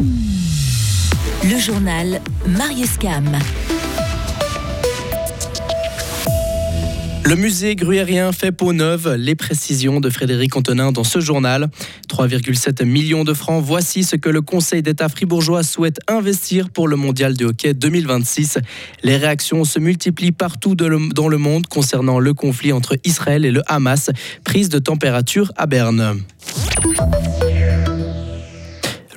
Le journal Marius Cam. Le musée gruyérien fait peau neuve. Les précisions de Frédéric Antonin dans ce journal. 3,7 millions de francs. Voici ce que le Conseil d'État fribourgeois souhaite investir pour le mondial de hockey 2026. Les réactions se multiplient partout dans le monde concernant le conflit entre Israël et le Hamas. Prise de température à Berne.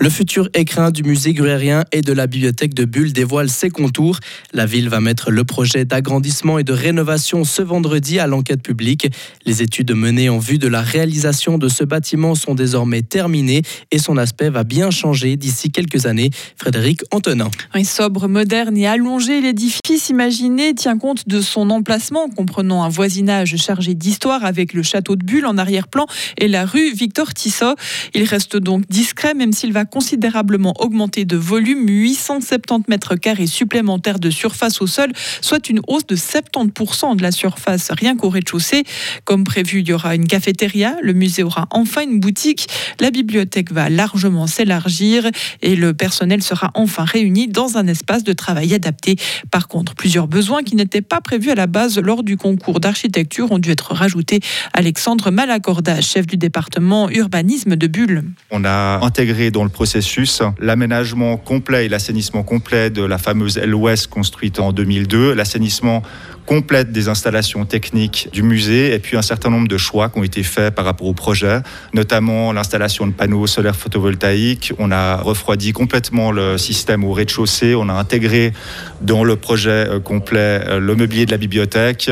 Le futur écrin du musée gruyérien et de la bibliothèque de Bulle dévoile ses contours. La ville va mettre le projet d'agrandissement et de rénovation ce vendredi à l'enquête publique. Les études menées en vue de la réalisation de ce bâtiment sont désormais terminées et son aspect va bien changer d'ici quelques années. Frédéric Antonin. Un sobre, moderne et allongé, l'édifice imaginé tient compte de son emplacement, comprenant un voisinage chargé d'histoire avec le château de Bulle en arrière-plan et la rue Victor Tissot. Il reste donc discret, même s'il va considérablement augmenté de volume, 870 mètres carrés supplémentaires de surface au sol, soit une hausse de 70% de la surface rien qu'au rez-de-chaussée. Comme prévu, il y aura une cafétéria, le musée aura enfin une boutique, la bibliothèque va largement s'élargir et le personnel sera enfin réuni dans un espace de travail adapté. Par contre, plusieurs besoins qui n'étaient pas prévus à la base lors du concours d'architecture ont dû être rajoutés. Alexandre Malacorda, chef du département urbanisme de Bulle. On a intégré dans le processus l'aménagement complet et l'assainissement complet de la fameuse LOS construite en 2002, l'assainissement complet des installations techniques du musée et puis un certain nombre de choix qui ont été faits par rapport au projet, notamment l'installation de panneaux solaires photovoltaïques. On a refroidi complètement le système au rez-de-chaussée. On a intégré dans le projet euh, complet euh, le mobilier de la bibliothèque.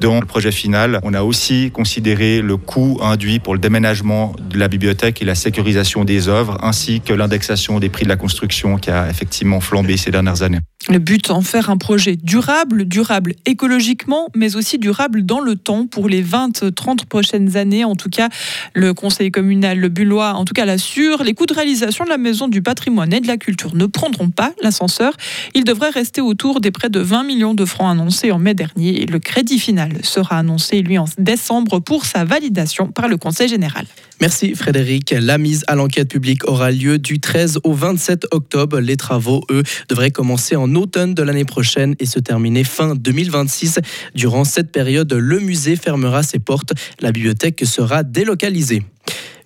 Dans le projet final, on a aussi considéré le coût induit pour le déménagement de la bibliothèque et la sécurisation des œuvres, ainsi que l'indexation des prix de la construction qui a effectivement flambé ces dernières années. Le but, en faire un projet durable, durable écologiquement, mais aussi durable dans le temps pour les 20-30 prochaines années. En tout cas, le conseil communal, le Bullois, en tout cas l'assure. Les coûts de réalisation de la maison du patrimoine et de la culture ne prendront pas l'ascenseur. Il devrait rester autour des près de 20 millions de francs annoncés en mai dernier. Le crédit final sera annoncé, lui, en décembre pour sa validation par le conseil général. Merci Frédéric. La mise à l'enquête publique aura lieu du 13 au 27 octobre. Les travaux, eux, devraient commencer en automne de l'année prochaine et se terminer fin 2026. Durant cette période, le musée fermera ses portes. La bibliothèque sera délocalisée.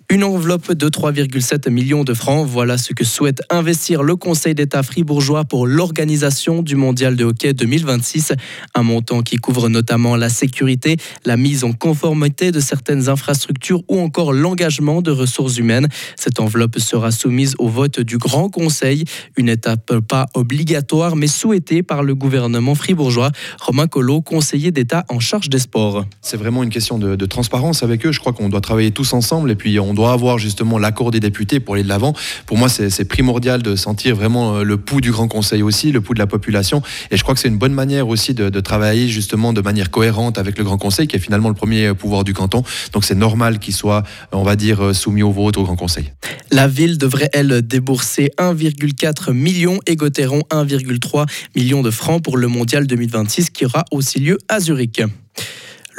Une enveloppe de 3,7 millions de francs, voilà ce que souhaite investir le Conseil d'État fribourgeois pour l'organisation du Mondial de hockey 2026. Un montant qui couvre notamment la sécurité, la mise en conformité de certaines infrastructures ou encore l'engagement de ressources humaines. Cette enveloppe sera soumise au vote du Grand Conseil, une étape pas obligatoire mais souhaitée par le gouvernement fribourgeois. Romain Collot, conseiller d'État en charge des sports. C'est vraiment une question de, de transparence avec eux. Je crois qu'on doit travailler tous ensemble et puis on doit avoir justement l'accord des députés pour aller de l'avant. Pour moi, c'est primordial de sentir vraiment euh, le pouls du Grand Conseil aussi, le pouls de la population. Et je crois que c'est une bonne manière aussi de, travailler justement de manière cohérente avec le Grand Conseil, qui est finalement le premier pouvoir du canton. Donc c'est normal qu'il soit, on va dire, euh, soumis au vote au Grand Conseil. La ville devrait, elle, débourser 1,4 million et Gauthieron 1,3 million de francs pour le Mondial 2026 qui aura aussi lieu à Zurich.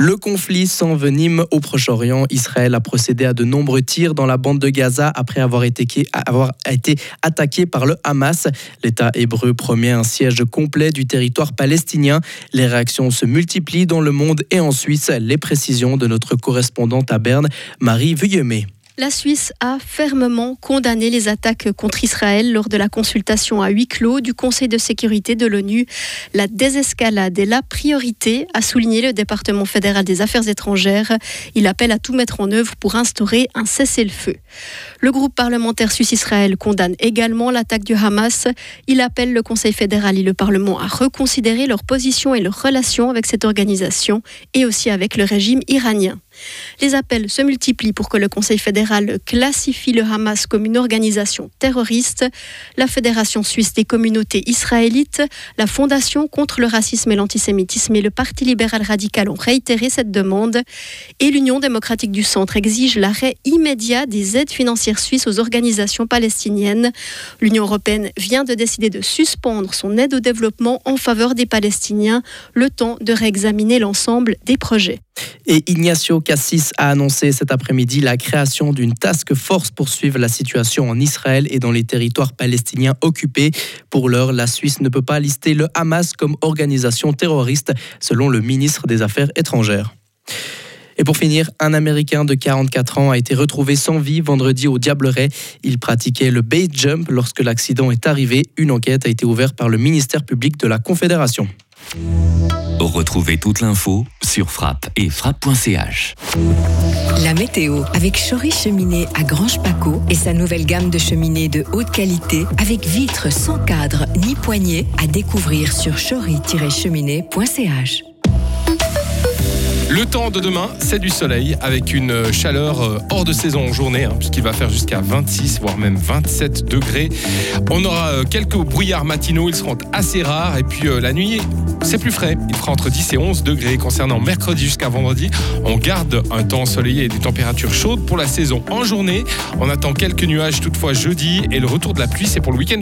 Le conflit s'envenime au Proche-Orient. Israël a procédé à de nombreux tirs dans la bande de Gaza après avoir été, attaqué par le Hamas. L'État hébreu promet un siège complet du territoire palestinien. Les réactions se multiplient dans le monde et en Suisse. Les précisions de notre correspondante à Berne, Marie Vuillemet. La Suisse a fermement condamné les attaques contre Israël lors de la consultation à huis clos du Conseil de sécurité de l'ONU. La désescalade est la priorité, a souligné le département fédéral des affaires étrangères. Il appelle à tout mettre en œuvre pour instaurer un cessez-le-feu. Le groupe parlementaire suisse-Israël condamne également l'attaque du Hamas. Il appelle le Conseil fédéral et le Parlement à reconsidérer leur position et leurs relations avec cette organisation et aussi avec le régime iranien. Les appels se multiplient pour que le Conseil fédéral classifie le Hamas comme une organisation terroriste. La Fédération suisse des communautés israélites, la Fondation contre le racisme et l'antisémitisme et le Parti libéral radical ont réitéré cette demande. Et l'Union démocratique du Centre exige l'arrêt immédiat des aides financières suisses aux organisations palestiniennes. L'Union européenne vient de décider de suspendre son aide au développement en faveur des Palestiniens, le temps de réexaminer l'ensemble des projets. Et Ignacio Cassis a annoncé cet après-midi la création d'une task force pour suivre la situation en Israël et dans les territoires palestiniens occupés. Pour l'heure, la Suisse ne peut pas lister le Hamas comme organisation terroriste, selon le ministre des Affaires étrangères. Et pour finir, un Américain de 44 ans a été retrouvé sans vie vendredi au Diableret. Il pratiquait le bait jump lorsque l'accident est arrivé. Une enquête a été ouverte par le ministère public de la Confédération. Retrouvez toute l'info sur frappe et frappe.ch. La météo avec Chory Cheminée à Grange Paco et sa nouvelle gamme de cheminées de haute qualité avec vitres sans cadre ni poignée à découvrir sur chory-cheminée.ch. Le temps de demain, c'est du soleil avec une chaleur euh, hors de saison en journée, hein, puisqu'il va faire jusqu'à 26, voire même 27 degrés. On aura euh, quelques brouillards matinaux, ils seront assez rares. Et puis euh, la nuit, c'est plus frais. Il fera entre 10 et 11 degrés. Concernant mercredi jusqu'à vendredi, on garde un temps ensoleillé et des températures chaudes pour la saison en journée. On attend quelques nuages toutefois jeudi et le retour de la pluie, c'est pour le week-end